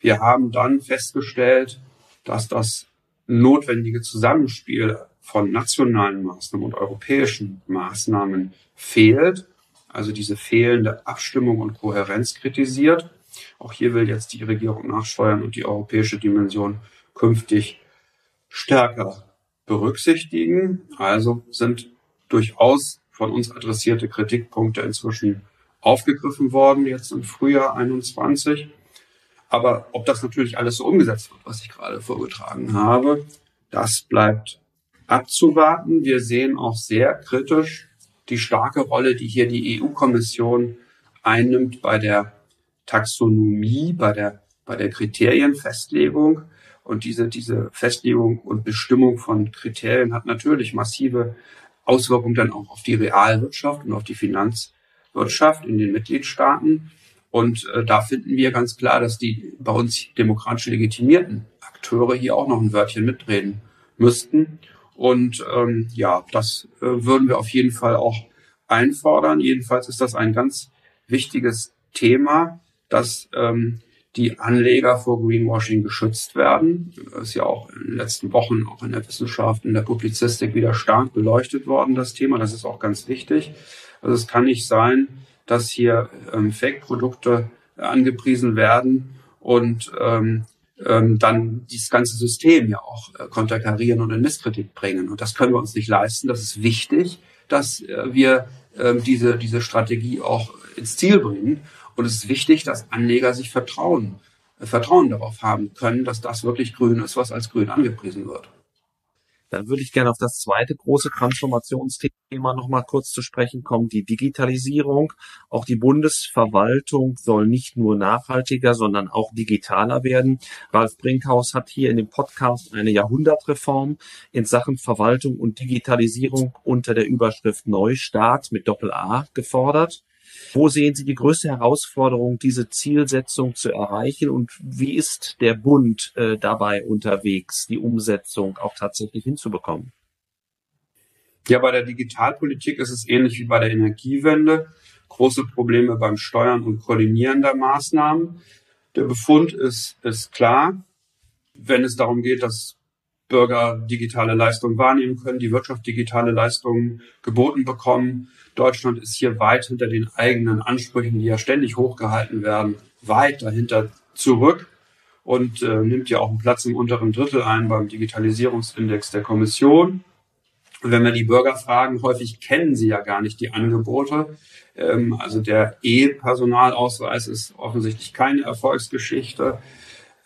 S3: Wir haben dann festgestellt, dass das notwendige Zusammenspiel von nationalen Maßnahmen und europäischen Maßnahmen fehlt. Also diese fehlende Abstimmung und Kohärenz kritisiert. Auch hier will jetzt die Regierung nachsteuern und die europäische Dimension künftig stärker berücksichtigen. Also sind durchaus von uns adressierte Kritikpunkte inzwischen aufgegriffen worden, jetzt im Frühjahr 21. Aber ob das natürlich alles so umgesetzt wird, was ich gerade vorgetragen habe, das bleibt abzuwarten. Wir sehen auch sehr kritisch die starke Rolle, die hier die EU-Kommission einnimmt bei der Taxonomie, bei der, bei der Kriterienfestlegung. Und diese, diese Festlegung und Bestimmung von Kriterien hat natürlich massive Auswirkungen dann auch auf die Realwirtschaft und auf die Finanzwirtschaft in den Mitgliedstaaten. Und äh, da finden wir ganz klar, dass die bei uns demokratisch legitimierten Akteure hier auch noch ein Wörtchen mitreden müssten. Und ähm, ja, das äh, würden wir auf jeden Fall auch einfordern. Jedenfalls ist das ein ganz wichtiges Thema, dass ähm, die Anleger vor Greenwashing geschützt werden. Das ist ja auch in den letzten Wochen auch in der Wissenschaft, in der Publizistik wieder stark beleuchtet worden, das Thema. Das ist auch ganz wichtig. Also es kann nicht sein, dass hier ähm, Fake-Produkte angepriesen werden und ähm, ähm, dann dieses ganze System ja auch äh, konterkarieren und in Misskredit bringen. Und das können wir uns nicht leisten. Das ist wichtig, dass äh, wir äh, diese, diese Strategie auch ins Ziel bringen. Und es ist wichtig, dass Anleger sich vertrauen, äh, Vertrauen darauf haben können, dass das wirklich grün ist, was als grün angepriesen wird.
S2: Dann würde ich gerne auf das zweite große Transformationsthema noch mal kurz zu sprechen kommen, die Digitalisierung. Auch die Bundesverwaltung soll nicht nur nachhaltiger, sondern auch digitaler werden. Ralf Brinkhaus hat hier in dem Podcast eine Jahrhundertreform in Sachen Verwaltung und Digitalisierung unter der Überschrift Neustart mit Doppel A gefordert. Wo sehen Sie die größte Herausforderung, diese Zielsetzung zu erreichen? Und wie ist der Bund äh, dabei unterwegs, die Umsetzung auch tatsächlich hinzubekommen?
S3: Ja, bei der Digitalpolitik ist es ähnlich wie bei der Energiewende. Große Probleme beim Steuern und Koordinieren der Maßnahmen. Der Befund ist, ist klar. Wenn es darum geht, dass Bürger digitale Leistungen wahrnehmen können, die Wirtschaft digitale Leistungen geboten bekommen. Deutschland ist hier weit hinter den eigenen Ansprüchen, die ja ständig hochgehalten werden, weit dahinter zurück und äh, nimmt ja auch einen Platz im unteren Drittel ein beim Digitalisierungsindex der Kommission. Und wenn wir die Bürger fragen, häufig kennen sie ja gar nicht die Angebote. Ähm, also der E-Personalausweis ist offensichtlich keine Erfolgsgeschichte.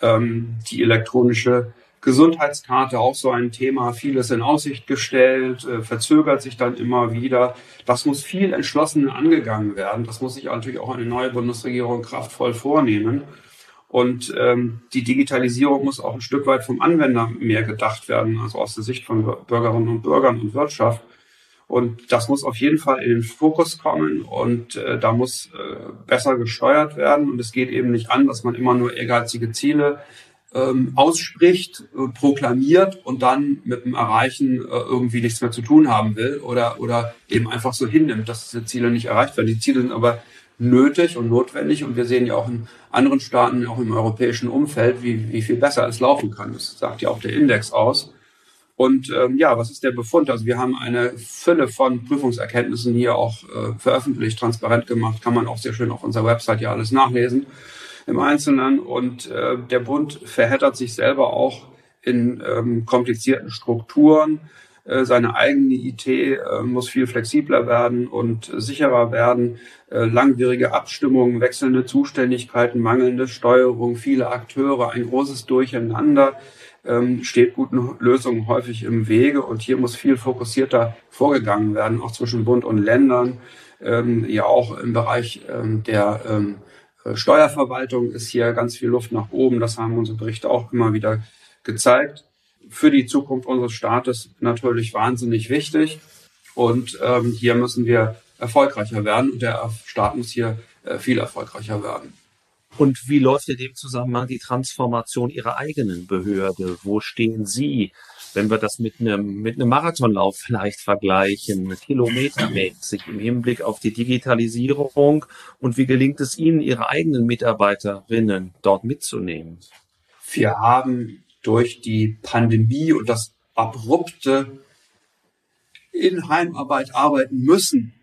S3: Ähm, die elektronische Gesundheitskarte auch so ein Thema, vieles in Aussicht gestellt, äh, verzögert sich dann immer wieder. Das muss viel entschlossener angegangen werden. Das muss sich natürlich auch eine neue Bundesregierung kraftvoll vornehmen. Und ähm, die Digitalisierung muss auch ein Stück weit vom Anwender mehr gedacht werden, also aus der Sicht von Bürgerinnen und Bürgern und Wirtschaft. Und das muss auf jeden Fall in den Fokus kommen und äh, da muss äh, besser gesteuert werden. Und es geht eben nicht an, dass man immer nur ehrgeizige Ziele ähm, ausspricht, äh, proklamiert und dann mit dem Erreichen äh, irgendwie nichts mehr zu tun haben will oder, oder eben einfach so hinnimmt, dass diese Ziele nicht erreicht werden. Die Ziele sind aber nötig und notwendig und wir sehen ja auch in anderen Staaten, auch im europäischen Umfeld, wie, wie viel besser es laufen kann. Das sagt ja auch der Index aus. Und ähm, ja, was ist der Befund? Also wir haben eine Fülle von Prüfungserkenntnissen hier auch äh, veröffentlicht, transparent gemacht, kann man auch sehr schön auf unserer Website ja alles nachlesen im Einzelnen. Und äh, der Bund verheddert sich selber auch in ähm, komplizierten Strukturen. Äh, seine eigene IT äh, muss viel flexibler werden und sicherer werden. Äh, langwierige Abstimmungen, wechselnde Zuständigkeiten, mangelnde Steuerung, viele Akteure, ein großes Durcheinander ähm, steht guten Lösungen häufig im Wege. Und hier muss viel fokussierter vorgegangen werden, auch zwischen Bund und Ländern. Ähm, ja auch im Bereich ähm, der ähm, äh, Steuerverwaltung ist hier ganz viel Luft nach oben. Das haben unsere Berichte auch immer wieder gezeigt. Für die Zukunft unseres Staates natürlich wahnsinnig wichtig. Und ähm, hier müssen wir erfolgreicher werden und der Staat muss hier äh, viel erfolgreicher werden.
S2: Und wie läuft in dem Zusammenhang die Transformation Ihrer eigenen Behörde? Wo stehen Sie wenn wir das mit einem, mit einem Marathonlauf vielleicht vergleichen, kilometermäßig im Hinblick auf die Digitalisierung und wie gelingt es Ihnen, Ihre eigenen Mitarbeiterinnen dort mitzunehmen?
S3: Wir haben durch die Pandemie und das abrupte in Heimarbeit arbeiten müssen,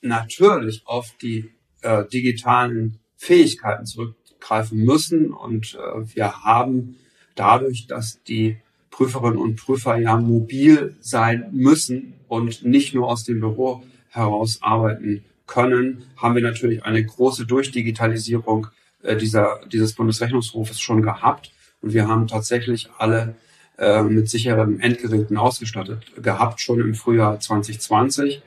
S3: natürlich auf die äh, digitalen Fähigkeiten zurückgreifen müssen. Und äh, wir haben dadurch, dass die Prüferinnen und Prüfer ja mobil sein müssen und nicht nur aus dem Büro heraus arbeiten können, haben wir natürlich eine große Durchdigitalisierung äh, dieser, dieses Bundesrechnungshofes schon gehabt. Und wir haben tatsächlich alle äh, mit sicheren Endgeräten ausgestattet gehabt, schon im Frühjahr 2020.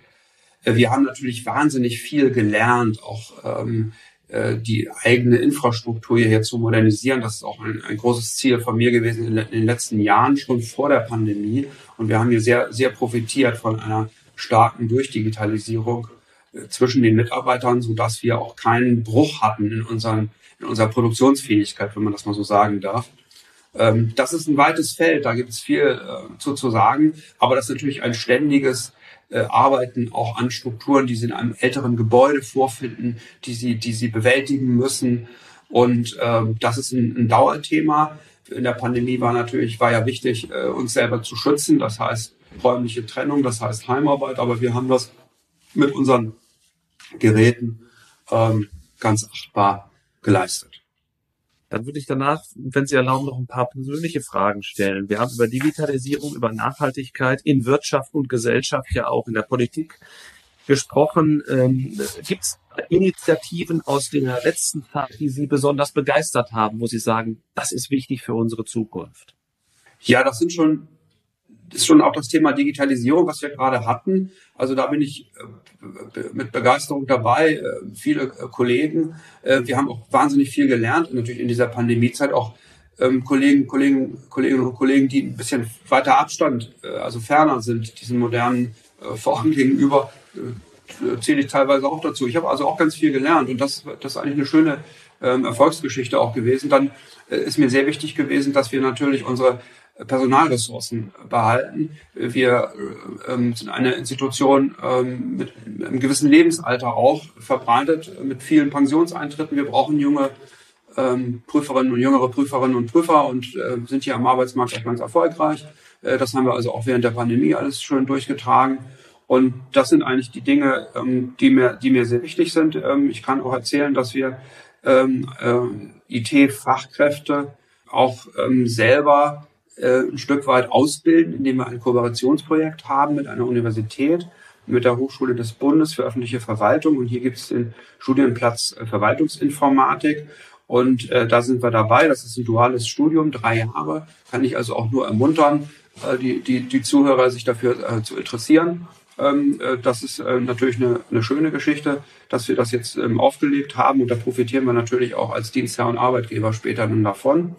S3: Äh, wir haben natürlich wahnsinnig viel gelernt, auch ähm, äh, die eigene Infrastruktur hier zu modernisieren. Das ist auch ein, ein großes Ziel von mir gewesen in, in, den letzten Jahren, schon vor der Pandemie. Und wir haben hier sehr, sehr profitiert von einer starken Durchdigitalisierung äh, zwischen den Mitarbeitern, so dass wir auch keinen Bruch hatten in, unseren, in unserer Produktionsfähigkeit, wenn man das mal so sagen darf. Ähm, das ist ein weites Feld, da gibt es viel äh, zu, zu sagen, aber das ist natürlich ein ständiges äh, arbeiten auch an Strukturen, die sie in einem älteren Gebäude vorfinden, die sie, die sie bewältigen müssen. Und ähm, das ist ein, ein Dauerthema. In der Pandemie war natürlich, war ja wichtig, äh, uns selber zu schützen. Das heißt räumliche Trennung, das heißt Heimarbeit. Aber wir haben das mit unseren Geräten ähm, ganz achtbar geleistet.
S2: Dann würde ich danach, wenn Sie erlauben, noch ein paar persönliche Fragen stellen. Wir haben über Digitalisierung, über Nachhaltigkeit in Wirtschaft und Gesellschaft, ja auch in der Politik gesprochen. Ähm, Gibt es Initiativen aus der letzten Zeit, die Sie besonders begeistert haben, wo Sie sagen, das ist wichtig für unsere Zukunft?
S3: Ja, das sind schon ist schon auch das Thema Digitalisierung, was wir gerade hatten. Also da bin ich äh, mit Begeisterung dabei, äh, viele äh, Kollegen. Wir haben auch wahnsinnig viel gelernt, natürlich in dieser Pandemiezeit auch ähm, Kollegen, Kollegen, Kolleginnen und Kollegen, die ein bisschen weiter Abstand, also ferner sind, diesen modernen Formen gegenüber, zähle ich teilweise auch dazu. Ich habe also auch ganz viel gelernt und das, das ist eigentlich eine schöne ähm, Erfolgsgeschichte auch gewesen. Dann ist mir sehr wichtig gewesen, dass wir natürlich unsere Personalressourcen behalten. Wir ähm, sind eine Institution ähm, mit einem gewissen Lebensalter auch verbreitet, mit vielen Pensionseintritten. Wir brauchen junge ähm, Prüferinnen und jüngere Prüferinnen und Prüfer und äh, sind hier am Arbeitsmarkt auch ganz erfolgreich. Äh, das haben wir also auch während der Pandemie alles schön durchgetragen. Und das sind eigentlich die Dinge, ähm, die, mir, die mir sehr wichtig sind. Ähm, ich kann auch erzählen, dass wir ähm, äh, IT-Fachkräfte auch ähm, selber äh, ein Stück weit ausbilden, indem wir ein Kooperationsprojekt haben mit einer Universität, mit der Hochschule des Bundes für öffentliche Verwaltung. Und hier gibt es den Studienplatz äh, Verwaltungsinformatik. Und äh, da sind wir dabei. Das ist ein duales Studium, drei Jahre. Kann ich also auch nur ermuntern, äh, die, die, die Zuhörer sich dafür äh, zu interessieren. Ähm, äh, das ist äh, natürlich eine, eine schöne Geschichte, dass wir das jetzt ähm, aufgelegt haben. Und da profitieren wir natürlich auch als Dienstherr und Arbeitgeber später dann davon.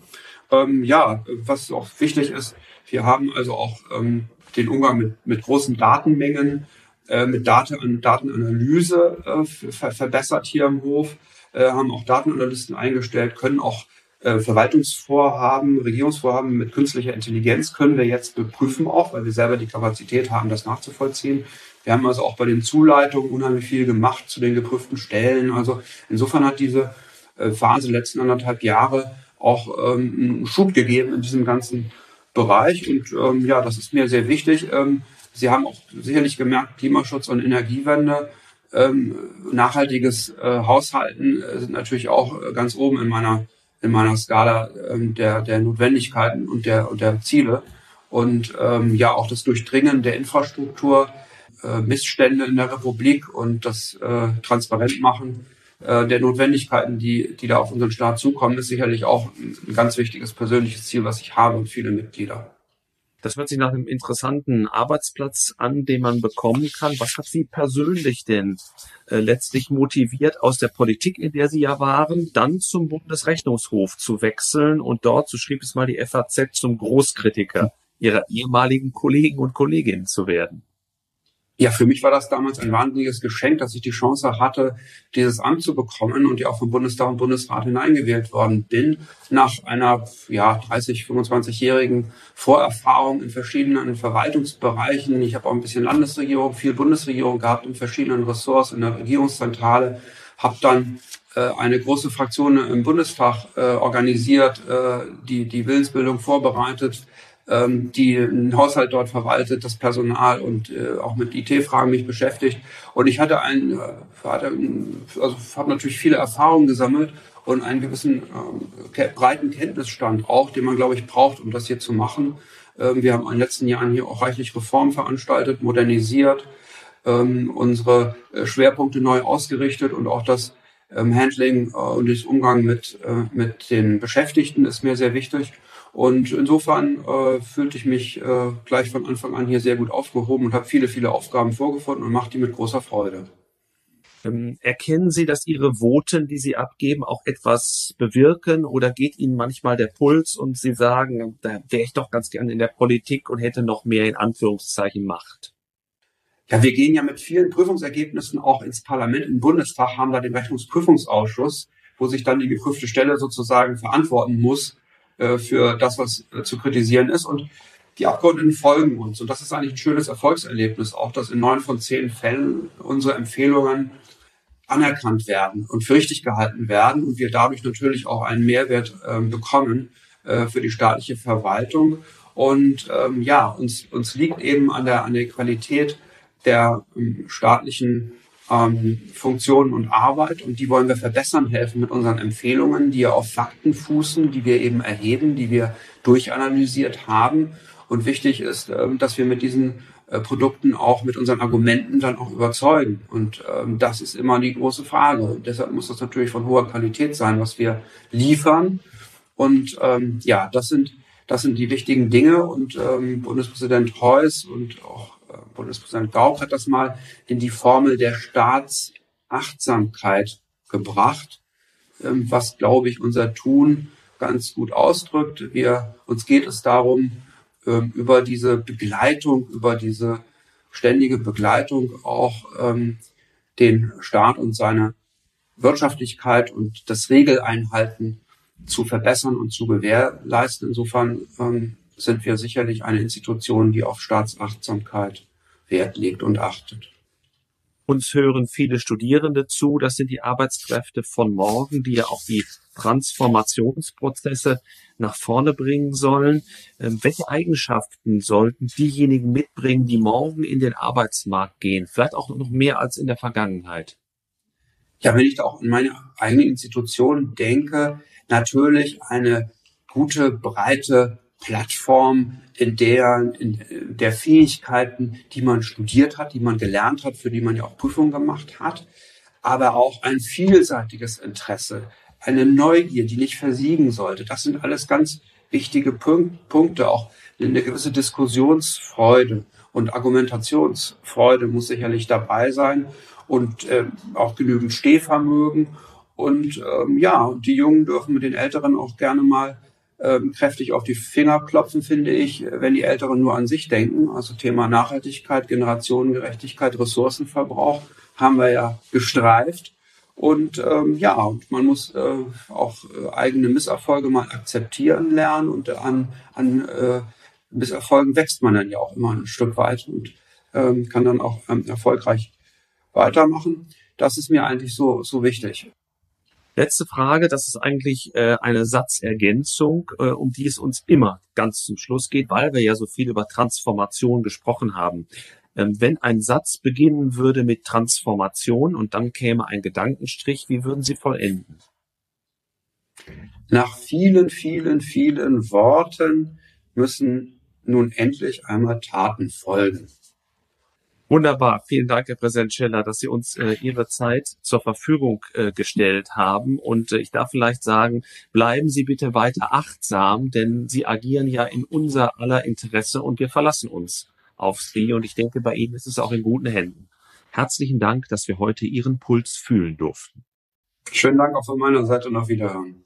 S3: Ähm, ja, was auch wichtig ist, wir haben also auch ähm, den Umgang mit, mit großen Datenmengen, äh, mit Daten, Datenanalyse äh, ver verbessert hier im Hof, äh, haben auch Datenanalysten eingestellt, können auch äh, Verwaltungsvorhaben, Regierungsvorhaben mit künstlicher Intelligenz können wir jetzt beprüfen auch, weil wir selber die Kapazität haben, das nachzuvollziehen. Wir haben also auch bei den Zuleitungen unheimlich viel gemacht zu den geprüften Stellen. Also insofern hat diese äh, Phase letzten anderthalb Jahre auch ähm, einen Schub gegeben in diesem ganzen Bereich. Und ähm, ja, das ist mir sehr wichtig. Ähm, Sie haben auch sicherlich gemerkt, Klimaschutz und Energiewende, ähm, nachhaltiges äh, Haushalten äh, sind natürlich auch äh, ganz oben in meiner in meiner Skala ähm, der der Notwendigkeiten und der und der Ziele und ähm, ja auch das Durchdringen der Infrastruktur, äh, Missstände in der Republik und das äh, transparent machen äh, der Notwendigkeiten, die, die da auf unseren Staat zukommen, ist sicherlich auch ein ganz wichtiges persönliches Ziel, was ich habe und viele Mitglieder.
S2: Das hört sich nach einem interessanten Arbeitsplatz an, den man bekommen kann. Was hat Sie persönlich denn äh, letztlich motiviert, aus der Politik, in der Sie ja waren, dann zum Bundesrechnungshof zu wechseln und dort, so schrieb es mal die FAZ, zum Großkritiker Ihrer ehemaligen Kollegen und Kolleginnen zu werden?
S3: Ja, für mich war das damals ein wahnsinniges Geschenk, dass ich die Chance hatte, dieses Amt zu bekommen und ja auch vom Bundestag und Bundesrat hineingewählt worden bin, nach einer ja, 30, 25-jährigen Vorerfahrung in verschiedenen Verwaltungsbereichen. Ich habe auch ein bisschen Landesregierung, viel Bundesregierung gehabt in verschiedenen Ressorts in der Regierungszentrale, habe dann äh, eine große Fraktion im Bundestag äh, organisiert, äh, die die Willensbildung vorbereitet, ähm, die einen Haushalt dort verwaltet, das Personal und äh, auch mit IT-Fragen mich beschäftigt. Und ich hatte einen, äh, hatte, also habe natürlich viele Erfahrungen gesammelt und einen gewissen äh, breiten Kenntnisstand auch, den man, glaube ich, braucht, um das hier zu machen. Ähm, wir haben in den letzten Jahren hier auch reichlich Reformen veranstaltet, modernisiert, ähm, unsere äh, Schwerpunkte neu ausgerichtet und auch das ähm, Handling äh, und das Umgang mit, äh, mit den Beschäftigten ist mir sehr wichtig. Und insofern äh, fühlte ich mich äh, gleich von Anfang an hier sehr gut aufgehoben und habe viele, viele Aufgaben vorgefunden und mache die mit großer Freude.
S2: Ähm, erkennen Sie, dass Ihre Voten, die Sie abgeben, auch etwas bewirken oder geht Ihnen manchmal der Puls und Sie sagen, da wäre ich doch ganz gern in der Politik und hätte noch mehr in Anführungszeichen Macht?
S3: Ja, wir gehen ja mit vielen Prüfungsergebnissen auch ins Parlament, im Bundestag, haben da den Rechnungsprüfungsausschuss, wo sich dann die geprüfte Stelle sozusagen verantworten muss äh, für das, was äh, zu kritisieren ist. Und die Abgeordneten folgen uns. Und das ist eigentlich ein schönes Erfolgserlebnis, auch dass in neun von zehn Fällen unsere Empfehlungen anerkannt werden und für richtig gehalten werden und wir dadurch natürlich auch einen Mehrwert äh, bekommen äh, für die staatliche Verwaltung. Und ähm, ja, uns, uns liegt eben an der, an der Qualität der ähm, staatlichen ähm, Funktionen und Arbeit und die wollen wir verbessern helfen mit unseren Empfehlungen, die ja auf Fakten fußen, die wir eben erheben, die wir durchanalysiert haben. Und wichtig ist, ähm, dass wir mit diesen äh, Produkten auch mit unseren Argumenten dann auch überzeugen. Und ähm, das ist immer die große Frage. Und deshalb muss das natürlich von hoher Qualität sein, was wir liefern. Und ähm, ja, das sind das sind die wichtigen Dinge. Und ähm, Bundespräsident Heuss und auch äh, Bundespräsident Gauck hat das mal in die Formel der Staatsachtsamkeit gebracht, ähm, was glaube ich unser Tun ganz gut ausdrückt. Wir uns geht es darum, ähm, über diese Begleitung, über diese ständige Begleitung auch ähm, den Staat und seine Wirtschaftlichkeit und das Regeleinhalten zu verbessern und zu gewährleisten. Insofern ähm, sind wir sicherlich eine Institution, die auf Staatsachtsamkeit Wert legt und achtet.
S2: Uns hören viele Studierende zu. Das sind die Arbeitskräfte von morgen, die ja auch die Transformationsprozesse nach vorne bringen sollen. Ähm, welche Eigenschaften sollten diejenigen mitbringen, die morgen in den Arbeitsmarkt gehen? Vielleicht auch noch mehr als in der Vergangenheit.
S3: Ja, wenn ich da auch an meine eigene Institution denke, natürlich eine gute, breite Plattform, in der, in der Fähigkeiten, die man studiert hat, die man gelernt hat, für die man ja auch Prüfungen gemacht hat, aber auch ein vielseitiges Interesse, eine Neugier, die nicht versiegen sollte. Das sind alles ganz wichtige Punkte. Auch eine gewisse Diskussionsfreude und Argumentationsfreude muss sicherlich dabei sein und äh, auch genügend Stehvermögen. Und ähm, ja, die Jungen dürfen mit den Älteren auch gerne mal ähm, kräftig auf die Finger klopfen, finde ich, wenn die Älteren nur an sich denken. Also Thema Nachhaltigkeit, Generationengerechtigkeit, Ressourcenverbrauch haben wir ja gestreift. Und ähm, ja, und man muss äh, auch äh, eigene Misserfolge mal akzeptieren lernen und an, an äh, Misserfolgen wächst man dann ja auch immer ein Stück weit und ähm, kann dann auch ähm, erfolgreich weitermachen. Das ist mir eigentlich so, so wichtig.
S2: Letzte Frage, das ist eigentlich äh, eine Satzergänzung, äh, um die es uns immer ganz zum Schluss geht, weil wir ja so viel über Transformation gesprochen haben. Ähm, wenn ein Satz beginnen würde mit Transformation und dann käme ein Gedankenstrich, wie würden Sie vollenden?
S3: Nach vielen, vielen, vielen Worten müssen nun endlich einmal Taten folgen.
S2: Wunderbar. Vielen Dank, Herr Präsident Scheller, dass Sie uns äh, Ihre Zeit zur Verfügung äh, gestellt haben. Und äh, ich darf vielleicht sagen, bleiben Sie bitte weiter achtsam, denn Sie agieren ja in unser aller Interesse und wir verlassen uns auf Sie. Und ich denke, bei Ihnen ist es auch in guten Händen. Herzlichen Dank, dass wir heute Ihren Puls fühlen durften.
S3: Schönen Dank auch von meiner Seite auf Wiederhören.